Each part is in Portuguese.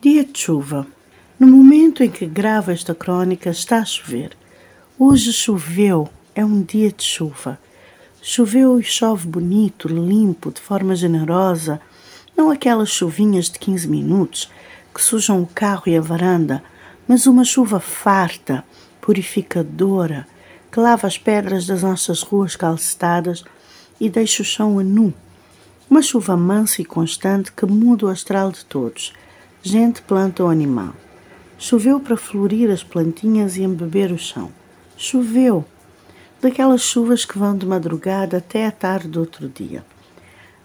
Dia de chuva. No momento em que gravo esta crônica, está a chover. Hoje choveu, é um dia de chuva. Choveu e chove bonito, limpo, de forma generosa, não aquelas chuvinhas de 15 minutos que sujam o carro e a varanda, mas uma chuva farta, purificadora, que lava as pedras das nossas ruas calcetadas e deixa o chão a nu. Uma chuva mansa e constante que muda o astral de todos, gente, planta ou animal. Choveu para florir as plantinhas e embeber o chão. Choveu, daquelas chuvas que vão de madrugada até a tarde do outro dia.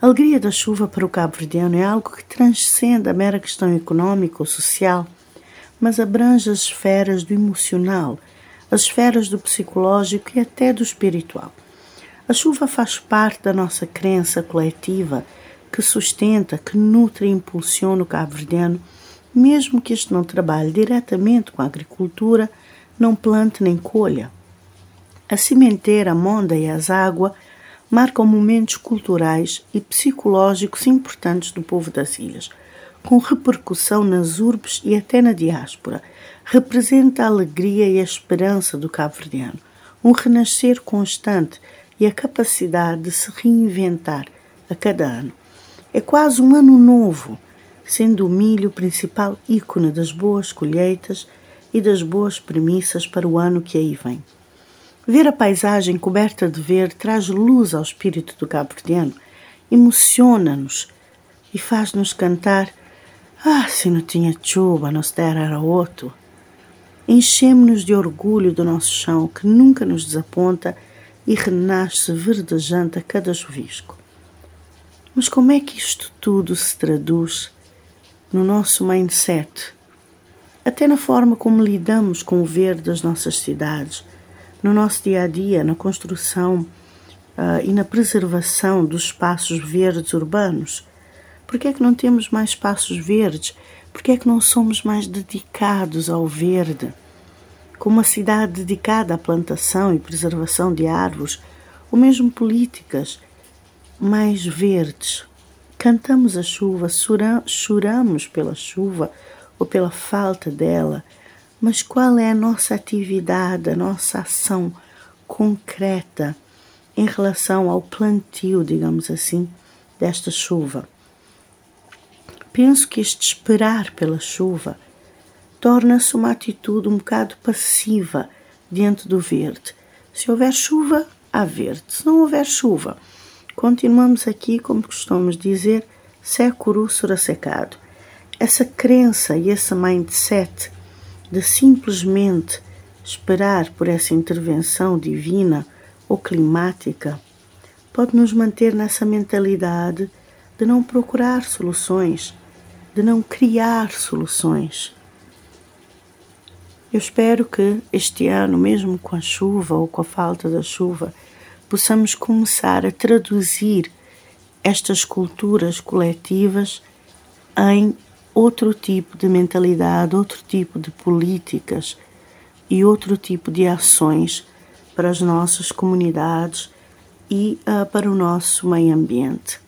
A alegria da chuva para o cabo-verdiano é algo que transcende a mera questão económica ou social, mas abrange as esferas do emocional, as esferas do psicológico e até do espiritual. A chuva faz parte da nossa crença coletiva que sustenta, que nutre e impulsiona o cabo-verdiano, mesmo que este não trabalhe diretamente com a agricultura, não plante nem colha. A cimenteira, a monda e as águas marcam momentos culturais e psicológicos importantes do povo das ilhas, com repercussão nas urbes e até na diáspora. Representa a alegria e a esperança do cabo-verdiano, um renascer constante e a capacidade de se reinventar a cada ano. É quase um ano novo, sendo o milho o principal ícone das boas colheitas e das boas premissas para o ano que aí vem. Ver a paisagem coberta de verde traz luz ao espírito do cabo-verdiano, emociona-nos e faz-nos cantar Ah, se não tinha chuva, nos terra era outro. Enchemos-nos de orgulho do nosso chão, que nunca nos desaponta e renasce verdejante a cada chuvisco. Mas como é que isto tudo se traduz no nosso mindset? Até na forma como lidamos com o verde das nossas cidades, no nosso dia a dia, na construção uh, e na preservação dos espaços verdes urbanos? Por que é que não temos mais espaços verdes? Por que é que não somos mais dedicados ao verde? Como uma cidade dedicada à plantação e preservação de árvores, ou mesmo políticas mais verdes. Cantamos a chuva, choramos pela chuva ou pela falta dela mas qual é a nossa atividade, a nossa ação concreta em relação ao plantio, digamos assim, desta chuva? Penso que este esperar pela chuva torna-se uma atitude um bocado passiva diante do verde. Se houver chuva, há verde. Se não houver chuva, continuamos aqui, como costumamos dizer, securo secado. Essa crença e esse mindset de simplesmente esperar por essa intervenção divina ou climática, pode nos manter nessa mentalidade de não procurar soluções, de não criar soluções. Eu espero que este ano, mesmo com a chuva ou com a falta da chuva, possamos começar a traduzir estas culturas coletivas em outro tipo de mentalidade, outro tipo de políticas e outro tipo de ações para as nossas comunidades e uh, para o nosso meio ambiente.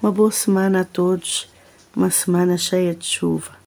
Uma boa semana a todos, uma semana cheia de chuva.